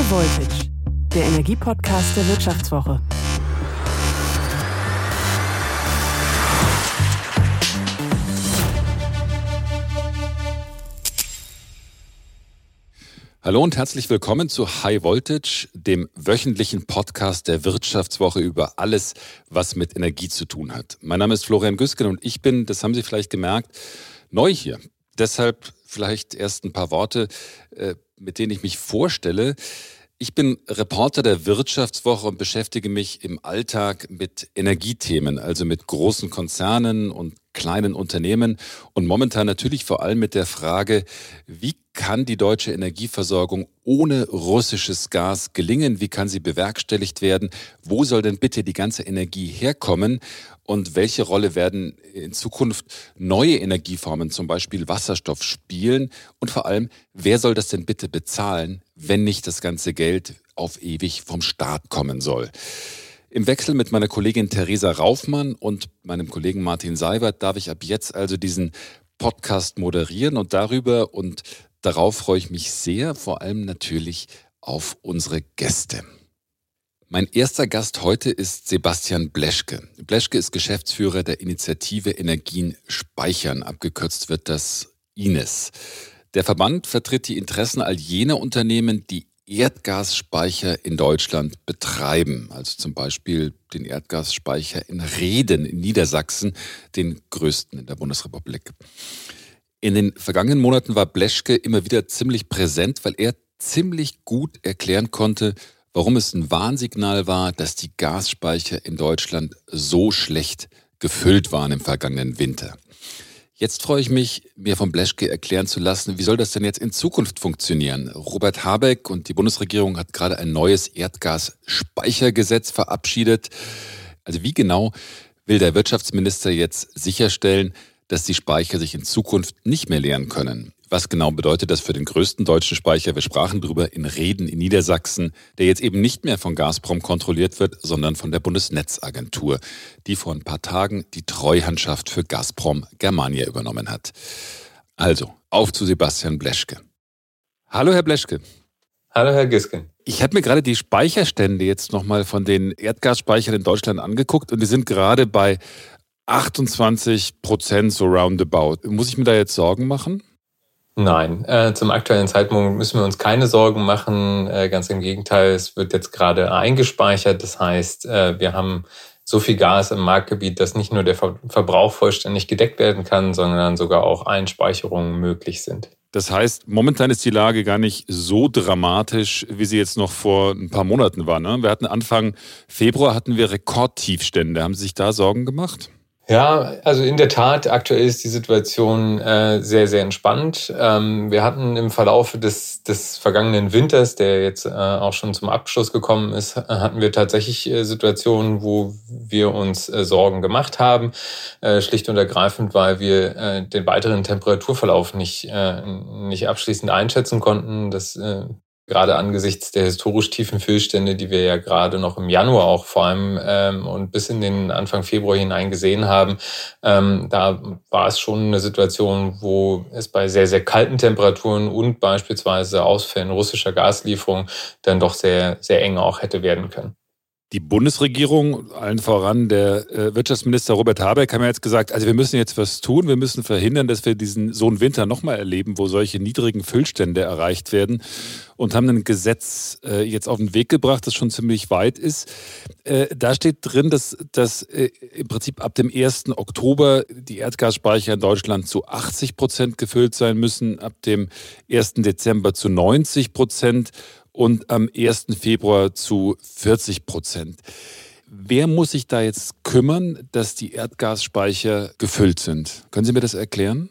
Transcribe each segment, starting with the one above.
High Voltage, der Energiepodcast der Wirtschaftswoche. Hallo und herzlich willkommen zu High Voltage, dem wöchentlichen Podcast der Wirtschaftswoche über alles, was mit Energie zu tun hat. Mein Name ist Florian Güsken und ich bin, das haben Sie vielleicht gemerkt, neu hier. Deshalb vielleicht erst ein paar Worte, äh, mit denen ich mich vorstelle. Ich bin Reporter der Wirtschaftswoche und beschäftige mich im Alltag mit Energiethemen, also mit großen Konzernen und kleinen Unternehmen und momentan natürlich vor allem mit der Frage, wie kann die deutsche Energieversorgung ohne russisches Gas gelingen? Wie kann sie bewerkstelligt werden? Wo soll denn bitte die ganze Energie herkommen? Und welche Rolle werden in Zukunft neue Energieformen, zum Beispiel Wasserstoff, spielen? Und vor allem, wer soll das denn bitte bezahlen, wenn nicht das ganze Geld auf ewig vom Staat kommen soll? Im Wechsel mit meiner Kollegin Theresa Raufmann und meinem Kollegen Martin Seibert darf ich ab jetzt also diesen Podcast moderieren und darüber und darauf freue ich mich sehr, vor allem natürlich auf unsere Gäste. Mein erster Gast heute ist Sebastian Bleschke. Bleschke ist Geschäftsführer der Initiative Energien Speichern, abgekürzt wird das INES. Der Verband vertritt die Interessen all jener Unternehmen, die Erdgasspeicher in Deutschland betreiben, also zum Beispiel den Erdgasspeicher in Reden in Niedersachsen, den größten in der Bundesrepublik. In den vergangenen Monaten war Bleschke immer wieder ziemlich präsent, weil er ziemlich gut erklären konnte, warum es ein Warnsignal war, dass die Gasspeicher in Deutschland so schlecht gefüllt waren im vergangenen Winter. Jetzt freue ich mich, mir von Bleschke erklären zu lassen, wie soll das denn jetzt in Zukunft funktionieren? Robert Habeck und die Bundesregierung hat gerade ein neues Erdgasspeichergesetz verabschiedet. Also wie genau will der Wirtschaftsminister jetzt sicherstellen, dass die Speicher sich in Zukunft nicht mehr leeren können? Was genau bedeutet das für den größten deutschen Speicher? Wir sprachen darüber in Reden in Niedersachsen, der jetzt eben nicht mehr von Gazprom kontrolliert wird, sondern von der Bundesnetzagentur, die vor ein paar Tagen die Treuhandschaft für Gazprom Germania übernommen hat. Also, auf zu Sebastian Bleschke. Hallo, Herr Bleschke. Hallo, Herr Gisken. Ich habe mir gerade die Speicherstände jetzt nochmal von den Erdgasspeichern in Deutschland angeguckt und die sind gerade bei 28 Prozent so roundabout. Muss ich mir da jetzt Sorgen machen? Nein, äh, zum aktuellen Zeitpunkt müssen wir uns keine Sorgen machen. Äh, ganz im Gegenteil, es wird jetzt gerade eingespeichert. Das heißt, äh, wir haben so viel Gas im Marktgebiet, dass nicht nur der Ver Verbrauch vollständig gedeckt werden kann, sondern sogar auch Einspeicherungen möglich sind. Das heißt, momentan ist die Lage gar nicht so dramatisch, wie sie jetzt noch vor ein paar Monaten war. Ne? Wir hatten Anfang Februar hatten wir Rekordtiefstände. Haben Sie sich da Sorgen gemacht? Ja, also in der Tat, aktuell ist die Situation äh, sehr, sehr entspannt. Ähm, wir hatten im Verlauf des, des vergangenen Winters, der jetzt äh, auch schon zum Abschluss gekommen ist, äh, hatten wir tatsächlich äh, Situationen, wo wir uns äh, Sorgen gemacht haben, äh, schlicht und ergreifend, weil wir äh, den weiteren Temperaturverlauf nicht, äh, nicht abschließend einschätzen konnten. Das äh, gerade angesichts der historisch tiefen Füllstände, die wir ja gerade noch im Januar auch vor allem ähm, und bis in den Anfang Februar hinein gesehen haben, ähm, da war es schon eine Situation, wo es bei sehr, sehr kalten Temperaturen und beispielsweise Ausfällen russischer Gaslieferungen dann doch sehr, sehr eng auch hätte werden können. Die Bundesregierung, allen voran der äh, Wirtschaftsminister Robert Habeck, haben ja jetzt gesagt, also wir müssen jetzt was tun, wir müssen verhindern, dass wir diesen so einen Winter nochmal erleben, wo solche niedrigen Füllstände erreicht werden und haben ein Gesetz äh, jetzt auf den Weg gebracht, das schon ziemlich weit ist. Äh, da steht drin, dass, dass äh, im Prinzip ab dem 1. Oktober die Erdgasspeicher in Deutschland zu 80 Prozent gefüllt sein müssen, ab dem 1. Dezember zu 90 Prozent und am 1. Februar zu 40 Prozent. Wer muss sich da jetzt kümmern, dass die Erdgasspeicher gefüllt sind? Können Sie mir das erklären?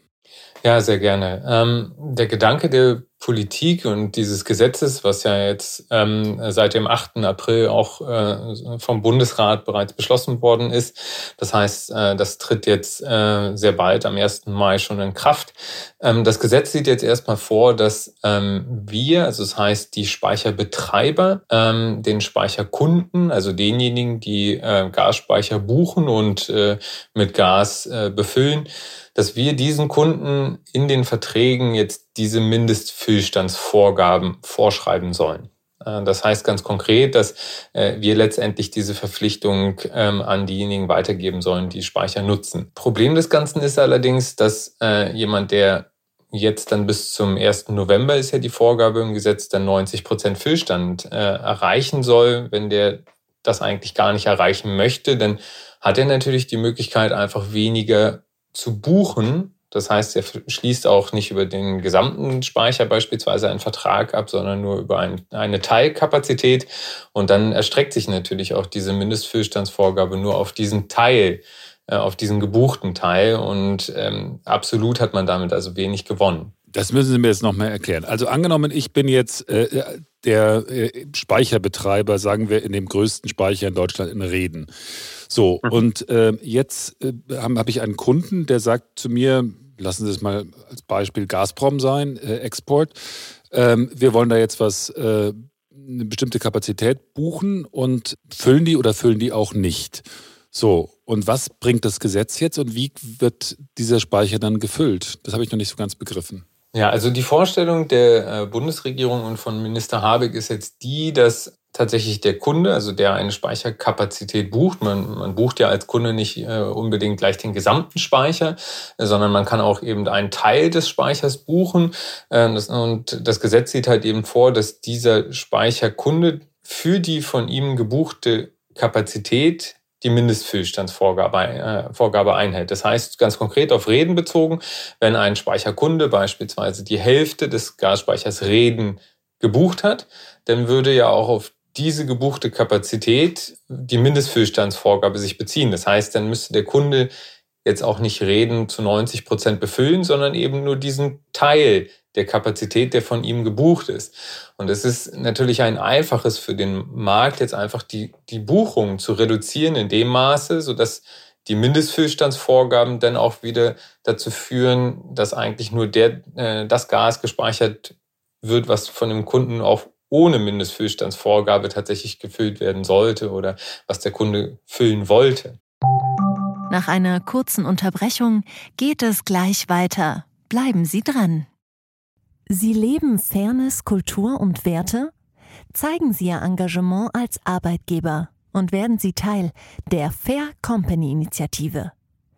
Ja, sehr gerne. Ähm, der Gedanke der Politik und dieses Gesetzes, was ja jetzt ähm, seit dem 8. April auch äh, vom Bundesrat bereits beschlossen worden ist. Das heißt, äh, das tritt jetzt äh, sehr bald am 1. Mai schon in Kraft. Ähm, das Gesetz sieht jetzt erstmal vor, dass ähm, wir, also das heißt die Speicherbetreiber, ähm, den Speicherkunden, also denjenigen, die äh, Gasspeicher buchen und äh, mit Gas äh, befüllen, dass wir diesen Kunden in den Verträgen jetzt diese Mindestfüllstandsvorgaben vorschreiben sollen. Äh, das heißt ganz konkret, dass äh, wir letztendlich diese Verpflichtung ähm, an diejenigen weitergeben sollen, die Speicher nutzen. Problem des Ganzen ist allerdings, dass äh, jemand, der jetzt dann bis zum 1. November ist ja die Vorgabe im Gesetz, dann 90 Prozent Füllstand erreichen soll, wenn der das eigentlich gar nicht erreichen möchte, dann hat er natürlich die Möglichkeit, einfach weniger zu buchen das heißt, er schließt auch nicht über den gesamten Speicher beispielsweise einen Vertrag ab, sondern nur über ein, eine Teilkapazität. Und dann erstreckt sich natürlich auch diese Mindestfüllstandsvorgabe nur auf diesen Teil, äh, auf diesen gebuchten Teil. Und ähm, absolut hat man damit also wenig gewonnen. Das müssen Sie mir jetzt nochmal erklären. Also angenommen, ich bin jetzt äh, der äh, Speicherbetreiber, sagen wir, in dem größten Speicher in Deutschland in Reden. So, mhm. und äh, jetzt äh, habe hab ich einen Kunden, der sagt zu mir, lassen Sie es mal als Beispiel Gazprom sein, äh, Export. Ähm, wir wollen da jetzt was, äh, eine bestimmte Kapazität buchen und füllen die oder füllen die auch nicht. So, und was bringt das Gesetz jetzt und wie wird dieser Speicher dann gefüllt? Das habe ich noch nicht so ganz begriffen. Ja, also die Vorstellung der äh, Bundesregierung und von Minister Habeck ist jetzt die, dass tatsächlich der Kunde, also der eine Speicherkapazität bucht. Man, man bucht ja als Kunde nicht äh, unbedingt gleich den gesamten Speicher, äh, sondern man kann auch eben einen Teil des Speichers buchen. Äh, das, und das Gesetz sieht halt eben vor, dass dieser Speicherkunde für die von ihm gebuchte Kapazität die Mindestfüllstandsvorgabe äh, Vorgabe einhält. Das heißt, ganz konkret auf Reden bezogen, wenn ein Speicherkunde beispielsweise die Hälfte des Gasspeichers Reden gebucht hat, dann würde ja auch auf diese gebuchte Kapazität die Mindestfüllstandsvorgabe sich beziehen. Das heißt, dann müsste der Kunde jetzt auch nicht Reden zu 90 Prozent befüllen, sondern eben nur diesen Teil der Kapazität, der von ihm gebucht ist. Und es ist natürlich ein einfaches für den Markt, jetzt einfach die, die Buchungen zu reduzieren in dem Maße, sodass die Mindestfüllstandsvorgaben dann auch wieder dazu führen, dass eigentlich nur der, äh, das Gas gespeichert wird, was von dem Kunden auch ohne Mindestfüllstandsvorgabe tatsächlich gefüllt werden sollte oder was der Kunde füllen wollte. Nach einer kurzen Unterbrechung geht es gleich weiter. Bleiben Sie dran. Sie leben Fairness, Kultur und Werte? Zeigen Sie Ihr Engagement als Arbeitgeber und werden Sie Teil der Fair Company Initiative.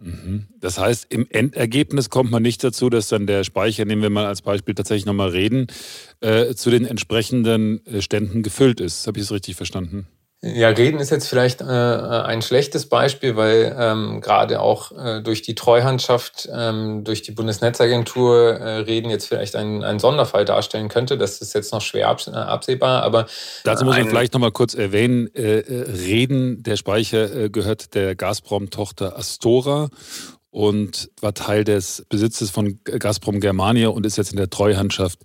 Mhm. Das heißt, im Endergebnis kommt man nicht dazu, dass dann der Speicher, nehmen wir mal als Beispiel tatsächlich nochmal reden, äh, zu den entsprechenden äh, Ständen gefüllt ist. Habe ich es richtig verstanden? Ja, Reden ist jetzt vielleicht äh, ein schlechtes Beispiel, weil ähm, gerade auch äh, durch die Treuhandschaft, ähm, durch die Bundesnetzagentur äh, Reden jetzt vielleicht ein, ein Sonderfall darstellen könnte. Das ist jetzt noch schwer abs äh, absehbar, aber dazu muss man vielleicht noch mal kurz erwähnen: äh, äh, Reden, der Speicher gehört der Gazprom-Tochter Astora und war Teil des Besitzes von Gazprom Germania und ist jetzt in der Treuhandschaft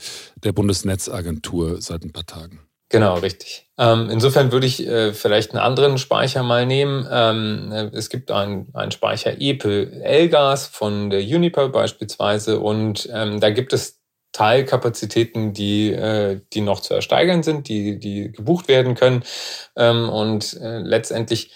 der Bundesnetzagentur seit ein paar Tagen. Genau, richtig. Ähm, insofern würde ich äh, vielleicht einen anderen Speicher mal nehmen. Ähm, äh, es gibt einen, einen Speicher EPE Elgas von der Uniper beispielsweise und ähm, da gibt es Teilkapazitäten, die, äh, die noch zu ersteigern sind, die, die gebucht werden können. Ähm, und äh, letztendlich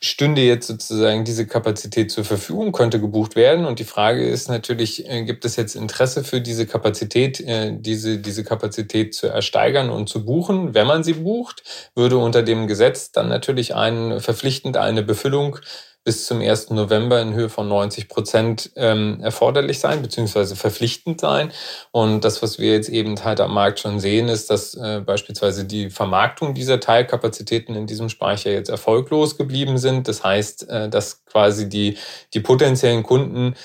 stünde jetzt sozusagen diese Kapazität zur Verfügung, könnte gebucht werden. Und die Frage ist natürlich, äh, gibt es jetzt Interesse für diese Kapazität, äh, diese, diese Kapazität zu ersteigern und zu buchen? Wenn man sie bucht, würde unter dem Gesetz dann natürlich ein, verpflichtend eine Befüllung bis zum 1. November in Höhe von 90 Prozent ähm, erforderlich sein, beziehungsweise verpflichtend sein. Und das, was wir jetzt eben halt am Markt schon sehen, ist, dass äh, beispielsweise die Vermarktung dieser Teilkapazitäten in diesem Speicher jetzt erfolglos geblieben sind. Das heißt, äh, dass quasi die, die potenziellen Kunden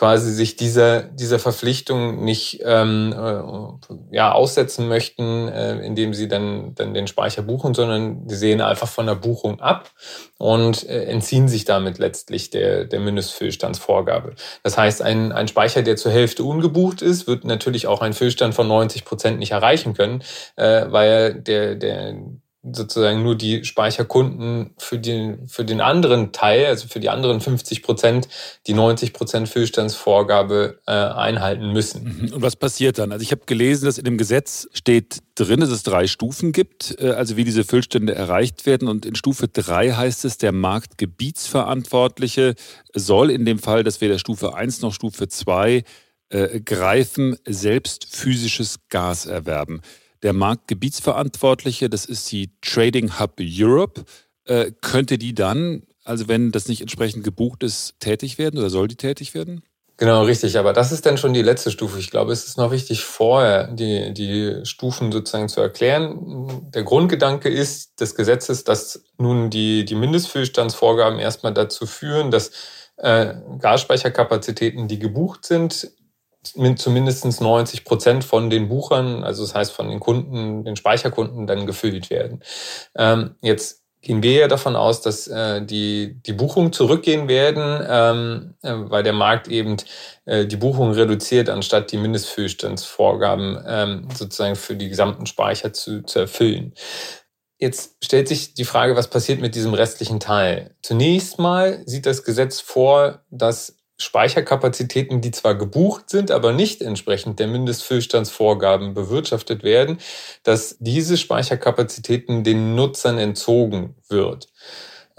quasi sich dieser, dieser Verpflichtung nicht ähm, äh, ja, aussetzen möchten, äh, indem sie dann, dann den Speicher buchen, sondern die sehen einfach von der Buchung ab und äh, entziehen sich damit letztlich der, der Mindestfüllstandsvorgabe. Das heißt, ein, ein Speicher, der zur Hälfte ungebucht ist, wird natürlich auch einen Füllstand von 90 Prozent nicht erreichen können, äh, weil der, der sozusagen nur die Speicherkunden für den, für den anderen Teil, also für die anderen 50 Prozent, die 90 Prozent Füllstandsvorgabe äh, einhalten müssen. Mhm. Und was passiert dann? Also ich habe gelesen, dass in dem Gesetz steht drin, dass es drei Stufen gibt, äh, also wie diese Füllstände erreicht werden. Und in Stufe drei heißt es, der Marktgebietsverantwortliche soll in dem Fall, dass weder Stufe eins noch Stufe zwei äh, greifen, selbst physisches Gas erwerben. Der Marktgebietsverantwortliche, das ist die Trading Hub Europe, äh, könnte die dann, also wenn das nicht entsprechend gebucht ist, tätig werden oder soll die tätig werden? Genau, richtig. Aber das ist dann schon die letzte Stufe. Ich glaube, es ist noch wichtig, vorher die, die Stufen sozusagen zu erklären. Der Grundgedanke ist des Gesetzes, dass nun die, die Mindestfüllstandsvorgaben erstmal dazu führen, dass äh, Gasspeicherkapazitäten, die gebucht sind, zu mindestens 90 Prozent von den Buchern, also das heißt von den Kunden, den Speicherkunden dann gefüllt werden. Ähm, jetzt gehen wir ja davon aus, dass äh, die, die Buchungen zurückgehen werden, ähm, äh, weil der Markt eben äh, die Buchungen reduziert, anstatt die Mindestfüllstandsvorgaben ähm, sozusagen für die gesamten Speicher zu, zu erfüllen. Jetzt stellt sich die Frage, was passiert mit diesem restlichen Teil? Zunächst mal sieht das Gesetz vor, dass Speicherkapazitäten, die zwar gebucht sind, aber nicht entsprechend der Mindestfüllstandsvorgaben bewirtschaftet werden, dass diese Speicherkapazitäten den Nutzern entzogen wird.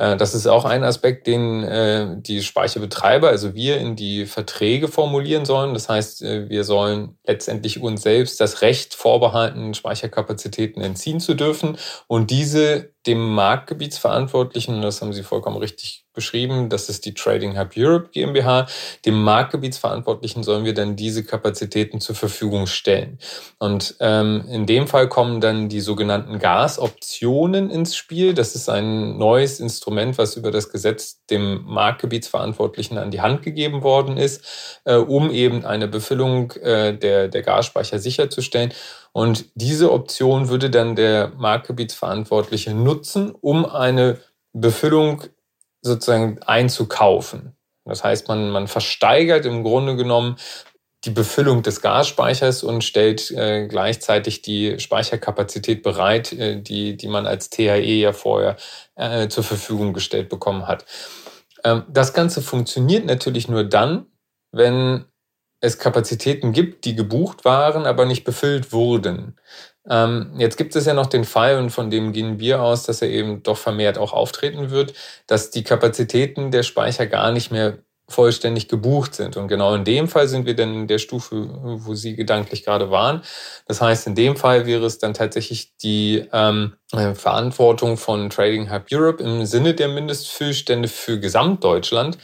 Äh, das ist auch ein Aspekt, den äh, die Speicherbetreiber, also wir, in die Verträge formulieren sollen. Das heißt, äh, wir sollen letztendlich uns selbst das Recht vorbehalten, Speicherkapazitäten entziehen zu dürfen und diese dem Marktgebietsverantwortlichen, das haben Sie vollkommen richtig beschrieben, das ist die Trading Hub Europe GmbH, dem Marktgebietsverantwortlichen sollen wir dann diese Kapazitäten zur Verfügung stellen. Und ähm, in dem Fall kommen dann die sogenannten Gasoptionen ins Spiel. Das ist ein neues Instrument, was über das Gesetz dem Marktgebietsverantwortlichen an die Hand gegeben worden ist, äh, um eben eine Befüllung äh, der, der Gasspeicher sicherzustellen. Und diese Option würde dann der Marktgebietsverantwortliche nutzen, um eine Befüllung sozusagen einzukaufen. Das heißt, man, man versteigert im Grunde genommen die Befüllung des Gasspeichers und stellt äh, gleichzeitig die Speicherkapazität bereit, äh, die, die man als THE ja vorher äh, zur Verfügung gestellt bekommen hat. Ähm, das Ganze funktioniert natürlich nur dann, wenn es Kapazitäten gibt, die gebucht waren, aber nicht befüllt wurden. Ähm, jetzt gibt es ja noch den Fall, und von dem gehen wir aus, dass er eben doch vermehrt auch auftreten wird, dass die Kapazitäten der Speicher gar nicht mehr vollständig gebucht sind. Und genau in dem Fall sind wir dann in der Stufe, wo Sie gedanklich gerade waren. Das heißt, in dem Fall wäre es dann tatsächlich die ähm, äh, Verantwortung von Trading Hub Europe im Sinne der Mindestfüllstände für Gesamtdeutschland,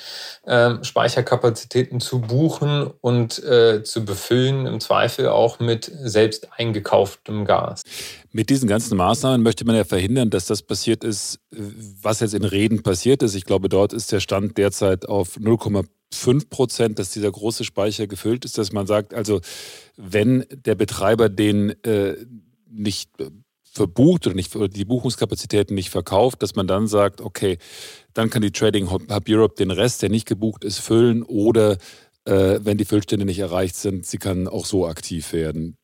äh, Speicherkapazitäten zu buchen und äh, zu befüllen, im Zweifel auch mit selbst eingekauftem Gas. Mit diesen ganzen Maßnahmen möchte man ja verhindern, dass das passiert ist, was jetzt in Reden passiert ist. Ich glaube, dort ist der Stand derzeit auf 0,5 Prozent, dass dieser große Speicher gefüllt ist, dass man sagt, also wenn der Betreiber den äh, nicht verbucht oder nicht, die Buchungskapazitäten nicht verkauft, dass man dann sagt, okay, dann kann die Trading Hub Europe den Rest, der nicht gebucht ist, füllen oder äh, wenn die Füllstände nicht erreicht sind, sie kann auch so aktiv werden.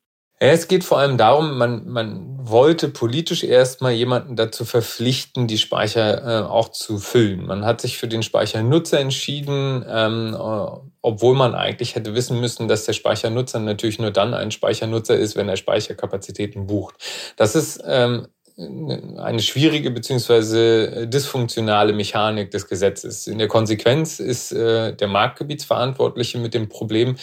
Es geht vor allem darum, man, man wollte politisch erstmal jemanden dazu verpflichten, die Speicher äh, auch zu füllen. Man hat sich für den Speichernutzer entschieden, ähm, äh, obwohl man eigentlich hätte wissen müssen, dass der Speichernutzer natürlich nur dann ein Speichernutzer ist, wenn er Speicherkapazitäten bucht. Das ist ähm, eine schwierige beziehungsweise dysfunktionale Mechanik des Gesetzes. In der Konsequenz ist äh, der Marktgebietsverantwortliche mit dem Problem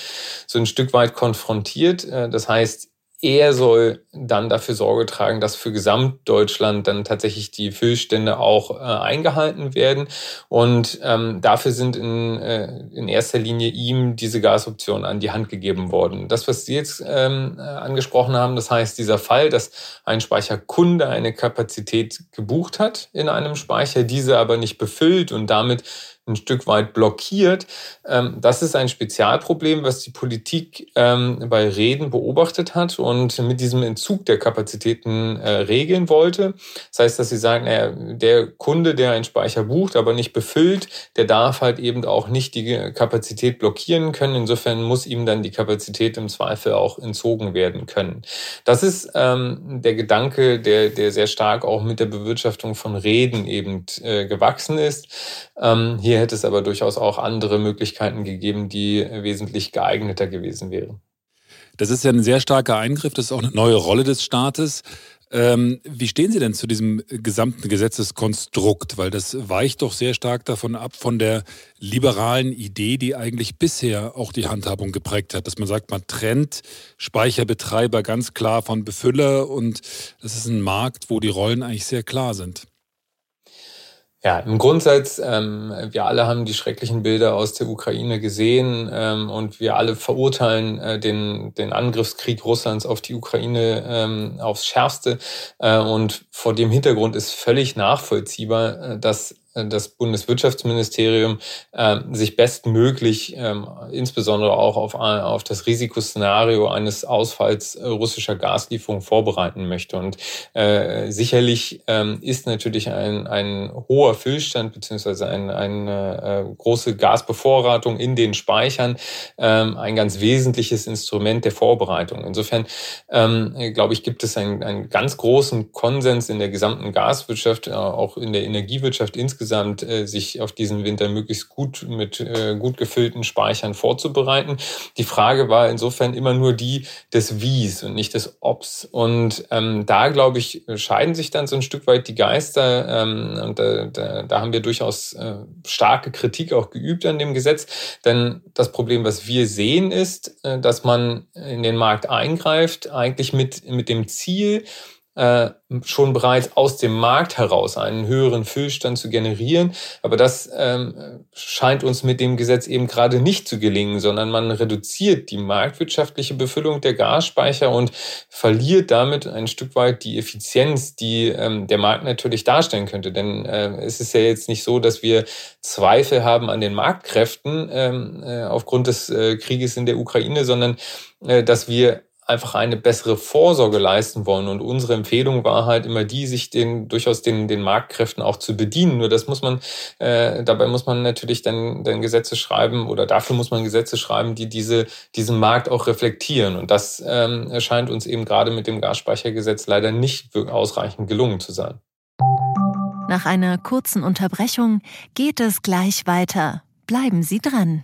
so ein Stück weit konfrontiert. Äh, das heißt, er soll dann dafür Sorge tragen, dass für Gesamtdeutschland dann tatsächlich die Füllstände auch äh, eingehalten werden. Und ähm, dafür sind in, äh, in erster Linie ihm diese Gasoptionen an die Hand gegeben worden. Das, was Sie jetzt ähm, äh, angesprochen haben, das heißt dieser Fall, dass ein Speicherkunde eine Kapazität gebucht hat in einem Speicher, diese aber nicht befüllt und damit ein Stück weit blockiert. Ähm, das ist ein Spezialproblem, was die Politik ähm, bei Reden beobachtet hat und mit diesem Entzug der Kapazitäten äh, regeln wollte. Das heißt, dass sie sagen, der Kunde, der einen Speicher bucht, aber nicht befüllt, der darf halt eben auch nicht die Kapazität blockieren können. Insofern muss ihm dann die Kapazität im Zweifel auch entzogen werden können. Das ist ähm, der Gedanke, der, der sehr stark auch mit der Bewirtschaftung von Reden eben äh, gewachsen ist. Ähm, hier hätte es aber durchaus auch andere Möglichkeiten gegeben, die wesentlich geeigneter gewesen wären. Das ist ja ein sehr starker Eingriff, das ist auch eine neue Rolle des Staates. Ähm, wie stehen Sie denn zu diesem gesamten Gesetzeskonstrukt? Weil das weicht doch sehr stark davon ab, von der liberalen Idee, die eigentlich bisher auch die Handhabung geprägt hat, dass man sagt, man trennt Speicherbetreiber ganz klar von Befüller und das ist ein Markt, wo die Rollen eigentlich sehr klar sind. Ja, im Grundsatz, ähm, wir alle haben die schrecklichen Bilder aus der Ukraine gesehen ähm, und wir alle verurteilen äh, den, den Angriffskrieg Russlands auf die Ukraine ähm, aufs Schärfste. Äh, und vor dem Hintergrund ist völlig nachvollziehbar, äh, dass das Bundeswirtschaftsministerium äh, sich bestmöglich ähm, insbesondere auch auf, auf das Risikoszenario eines Ausfalls äh, russischer Gaslieferung vorbereiten möchte. Und äh, sicherlich ähm, ist natürlich ein, ein hoher Füllstand beziehungsweise ein, eine äh, große Gasbevorratung in den Speichern ähm, ein ganz wesentliches Instrument der Vorbereitung. Insofern ähm, glaube ich, gibt es einen, einen ganz großen Konsens in der gesamten Gaswirtschaft, äh, auch in der Energiewirtschaft insgesamt insgesamt äh, sich auf diesen Winter möglichst gut mit äh, gut gefüllten Speichern vorzubereiten. Die Frage war insofern immer nur die des Wies und nicht des Obs. Und ähm, da, glaube ich, scheiden sich dann so ein Stück weit die Geister. Ähm, und da, da, da haben wir durchaus äh, starke Kritik auch geübt an dem Gesetz. Denn das Problem, was wir sehen, ist, äh, dass man in den Markt eingreift, eigentlich mit, mit dem Ziel, äh, schon bereits aus dem Markt heraus einen höheren Füllstand zu generieren. Aber das ähm, scheint uns mit dem Gesetz eben gerade nicht zu gelingen, sondern man reduziert die marktwirtschaftliche Befüllung der Gasspeicher und verliert damit ein Stück weit die Effizienz, die ähm, der Markt natürlich darstellen könnte. Denn äh, es ist ja jetzt nicht so, dass wir Zweifel haben an den Marktkräften ähm, äh, aufgrund des äh, Krieges in der Ukraine, sondern äh, dass wir einfach eine bessere Vorsorge leisten wollen. Und unsere Empfehlung war halt immer die, sich den durchaus den, den Marktkräften auch zu bedienen. Nur das muss man, äh, dabei muss man natürlich dann, dann Gesetze schreiben oder dafür muss man Gesetze schreiben, die diese, diesen Markt auch reflektieren. Und das ähm, erscheint uns eben gerade mit dem Gasspeichergesetz leider nicht ausreichend gelungen zu sein. Nach einer kurzen Unterbrechung geht es gleich weiter. Bleiben Sie dran.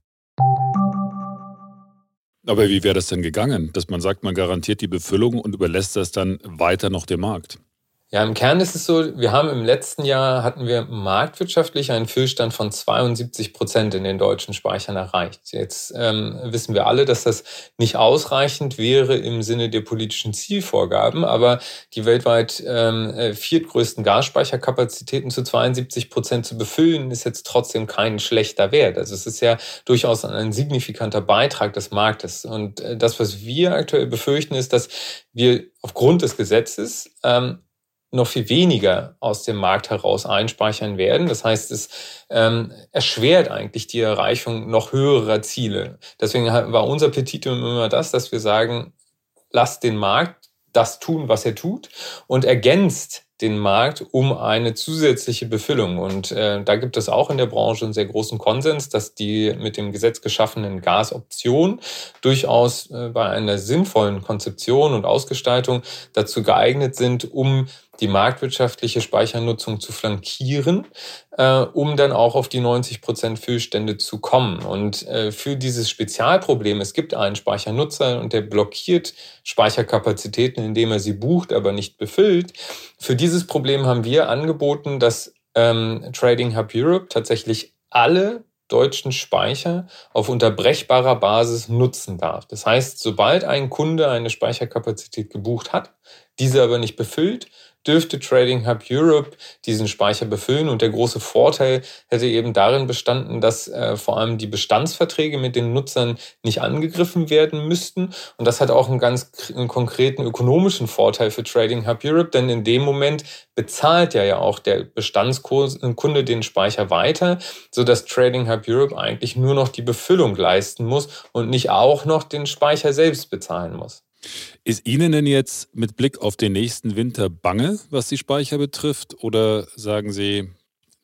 Aber wie wäre das denn gegangen, dass man sagt, man garantiert die Befüllung und überlässt das dann weiter noch dem Markt? Ja, im Kern ist es so, wir haben im letzten Jahr hatten wir marktwirtschaftlich einen Füllstand von 72 Prozent in den deutschen Speichern erreicht. Jetzt ähm, wissen wir alle, dass das nicht ausreichend wäre im Sinne der politischen Zielvorgaben, aber die weltweit ähm, äh, viertgrößten Gasspeicherkapazitäten zu 72 Prozent zu befüllen, ist jetzt trotzdem kein schlechter Wert. Also es ist ja durchaus ein signifikanter Beitrag des Marktes. Und äh, das, was wir aktuell befürchten, ist, dass wir aufgrund des Gesetzes ähm, noch viel weniger aus dem Markt heraus einspeichern werden. Das heißt, es ähm, erschwert eigentlich die Erreichung noch höherer Ziele. Deswegen war unser Petitum immer das, dass wir sagen, lasst den Markt das tun, was er tut und ergänzt den Markt um eine zusätzliche Befüllung. Und äh, da gibt es auch in der Branche einen sehr großen Konsens, dass die mit dem Gesetz geschaffenen Gasoptionen durchaus äh, bei einer sinnvollen Konzeption und Ausgestaltung dazu geeignet sind, um die marktwirtschaftliche Speichernutzung zu flankieren, äh, um dann auch auf die 90 Prozent Füllstände zu kommen. Und äh, für dieses Spezialproblem, es gibt einen Speichernutzer und der blockiert Speicherkapazitäten, indem er sie bucht, aber nicht befüllt. Für dieses Problem haben wir angeboten, dass ähm, Trading Hub Europe tatsächlich alle gesamtdeutschen Speicher auf unterbrechbarer Basis nutzen darf. Das heißt, sobald ein Kunde eine Speicherkapazität gebucht hat, diese aber nicht befüllt, dürfte Trading Hub Europe diesen Speicher befüllen. Und der große Vorteil hätte eben darin bestanden, dass äh, vor allem die Bestandsverträge mit den Nutzern nicht angegriffen werden müssten. Und das hat auch einen ganz einen konkreten ökonomischen Vorteil für Trading Hub Europe, denn in dem Moment bezahlt ja ja auch der Bestandskunde den Speicher weiter, so dass Trading Hub Europe eigentlich nur noch die Befüllung leisten muss und nicht auch noch den Speicher selbst bezahlen muss. Ist Ihnen denn jetzt mit Blick auf den nächsten Winter bange, was die Speicher betrifft? Oder sagen Sie,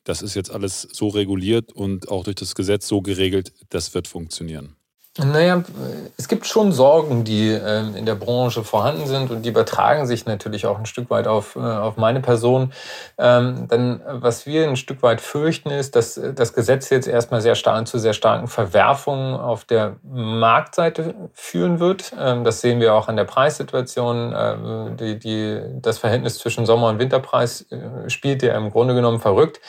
das ist jetzt alles so reguliert und auch durch das Gesetz so geregelt, das wird funktionieren? Naja, es gibt schon Sorgen, die ähm, in der Branche vorhanden sind und die übertragen sich natürlich auch ein Stück weit auf, äh, auf meine Person. Ähm, denn was wir ein Stück weit fürchten, ist, dass das Gesetz jetzt erstmal sehr stark zu sehr starken Verwerfungen auf der Marktseite führen wird. Ähm, das sehen wir auch an der Preissituation. Die, die, das Verhältnis zwischen Sommer- und Winterpreis äh, spielt ja im Grunde genommen verrückt.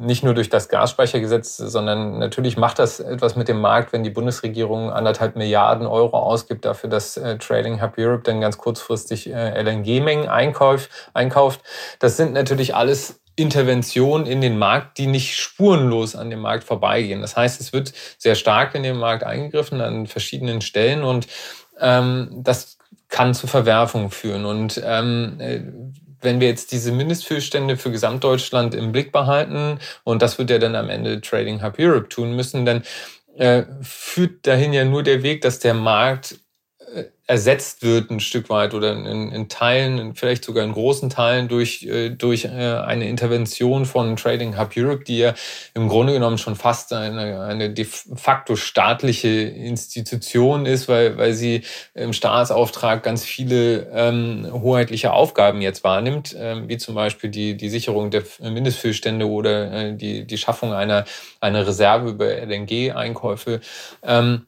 Nicht nur durch das Gasspeichergesetz, sondern natürlich macht das etwas mit dem Markt, wenn die Bundes Bundesregierung anderthalb Milliarden Euro ausgibt dafür, dass äh, Trading Hub Europe dann ganz kurzfristig äh, LNG-Mengen einkauft. Das sind natürlich alles Interventionen in den Markt, die nicht spurenlos an dem Markt vorbeigehen. Das heißt, es wird sehr stark in den Markt eingegriffen an verschiedenen Stellen und ähm, das kann zu Verwerfungen führen. Und ähm, äh, wenn wir jetzt diese Mindestfüllstände für Gesamtdeutschland im Blick behalten, und das wird ja dann am Ende Trading Hub Europe tun müssen, dann äh, führt dahin ja nur der Weg, dass der Markt ersetzt wird ein Stück weit oder in, in Teilen, vielleicht sogar in großen Teilen durch, äh, durch äh, eine Intervention von Trading Hub Europe, die ja im Grunde genommen schon fast eine, eine de facto staatliche Institution ist, weil, weil sie im Staatsauftrag ganz viele ähm, hoheitliche Aufgaben jetzt wahrnimmt, ähm, wie zum Beispiel die, die Sicherung der Mindestfüllstände oder äh, die, die Schaffung einer, einer Reserve über LNG-Einkäufe. Ähm,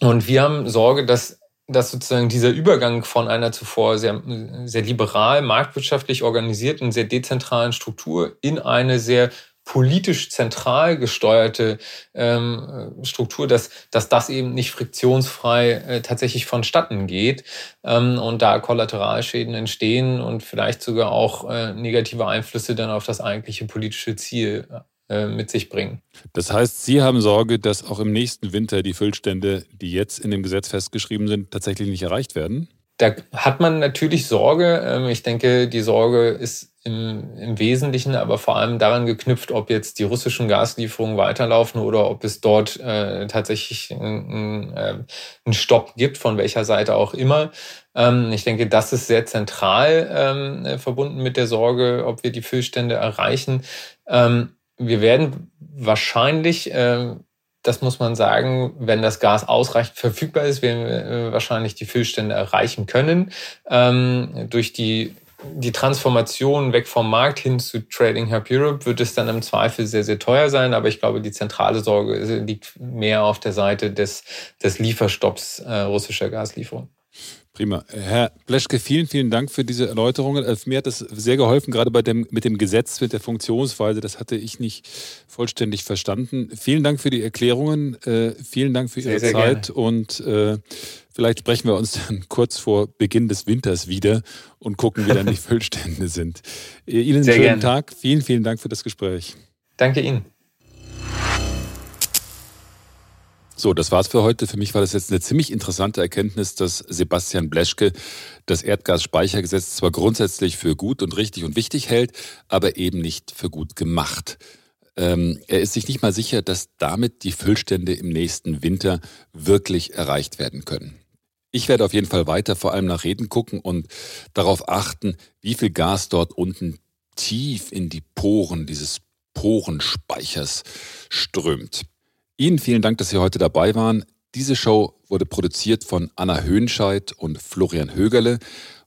und wir haben Sorge, dass dass sozusagen dieser Übergang von einer zuvor sehr, sehr liberal, marktwirtschaftlich organisierten, sehr dezentralen Struktur in eine sehr politisch zentral gesteuerte ähm, Struktur, dass, dass das eben nicht friktionsfrei äh, tatsächlich vonstatten geht ähm, und da Kollateralschäden entstehen und vielleicht sogar auch äh, negative Einflüsse dann auf das eigentliche politische Ziel äh, mit sich bringen. Das heißt, Sie haben Sorge, dass auch im nächsten Winter die Füllstände, die jetzt in dem Gesetz festgeschrieben sind, tatsächlich nicht erreicht werden? Da hat man natürlich Sorge. Ähm, ich denke, die Sorge ist im, im Wesentlichen aber vor allem daran geknüpft, ob jetzt die russischen Gaslieferungen weiterlaufen oder ob es dort äh, tatsächlich einen, ähm, einen Stopp gibt, von welcher Seite auch immer. Ähm, ich denke, das ist sehr zentral ähm, verbunden mit der Sorge, ob wir die Füllstände erreichen. Ähm, wir werden wahrscheinlich, äh, das muss man sagen, wenn das Gas ausreichend verfügbar ist, werden wir äh, wahrscheinlich die Füllstände erreichen können. Ähm, durch die die Transformation weg vom Markt hin zu Trading Hub Europe wird es dann im Zweifel sehr, sehr teuer sein. Aber ich glaube, die zentrale Sorge liegt mehr auf der Seite des, des Lieferstopps äh, russischer Gaslieferungen. Prima. Herr Bleschke, vielen, vielen Dank für diese Erläuterungen. Äh, mir hat das sehr geholfen, gerade bei dem, mit dem Gesetz, mit der Funktionsweise. Das hatte ich nicht vollständig verstanden. Vielen Dank für die Erklärungen. Äh, vielen Dank für Ihre sehr, sehr Zeit. Gerne. Und äh, vielleicht sprechen wir uns dann kurz vor Beginn des Winters wieder und gucken, wie dann die Füllstände sind. Äh, Ihnen einen sehr schönen gerne. Tag. Vielen, vielen Dank für das Gespräch. Danke Ihnen. So, das war's für heute. Für mich war das jetzt eine ziemlich interessante Erkenntnis, dass Sebastian Bleschke das Erdgasspeichergesetz zwar grundsätzlich für gut und richtig und wichtig hält, aber eben nicht für gut gemacht. Ähm, er ist sich nicht mal sicher, dass damit die Füllstände im nächsten Winter wirklich erreicht werden können. Ich werde auf jeden Fall weiter vor allem nach Reden gucken und darauf achten, wie viel Gas dort unten tief in die Poren dieses Porenspeichers strömt. Ihnen vielen Dank, dass Sie heute dabei waren. Diese Show wurde produziert von Anna Höhnscheid und Florian Högerle.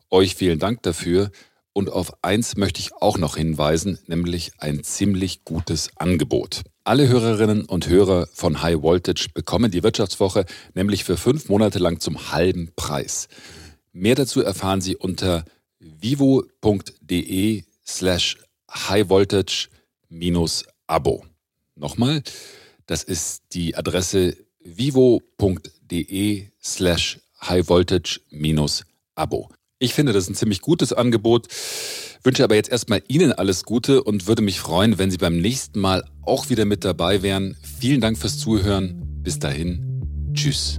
Euch vielen Dank dafür. Und auf eins möchte ich auch noch hinweisen, nämlich ein ziemlich gutes Angebot. Alle Hörerinnen und Hörer von High Voltage bekommen die Wirtschaftswoche nämlich für fünf Monate lang zum halben Preis. Mehr dazu erfahren Sie unter vivo.de slash highvoltage-abo. Nochmal Das ist die Adresse vivo.de slash highvoltage-abo. Ich finde, das ein ziemlich gutes Angebot, wünsche aber jetzt erstmal Ihnen alles Gute und würde mich freuen, wenn Sie beim nächsten Mal auch wieder mit dabei wären. Vielen Dank fürs Zuhören. Bis dahin. Tschüss.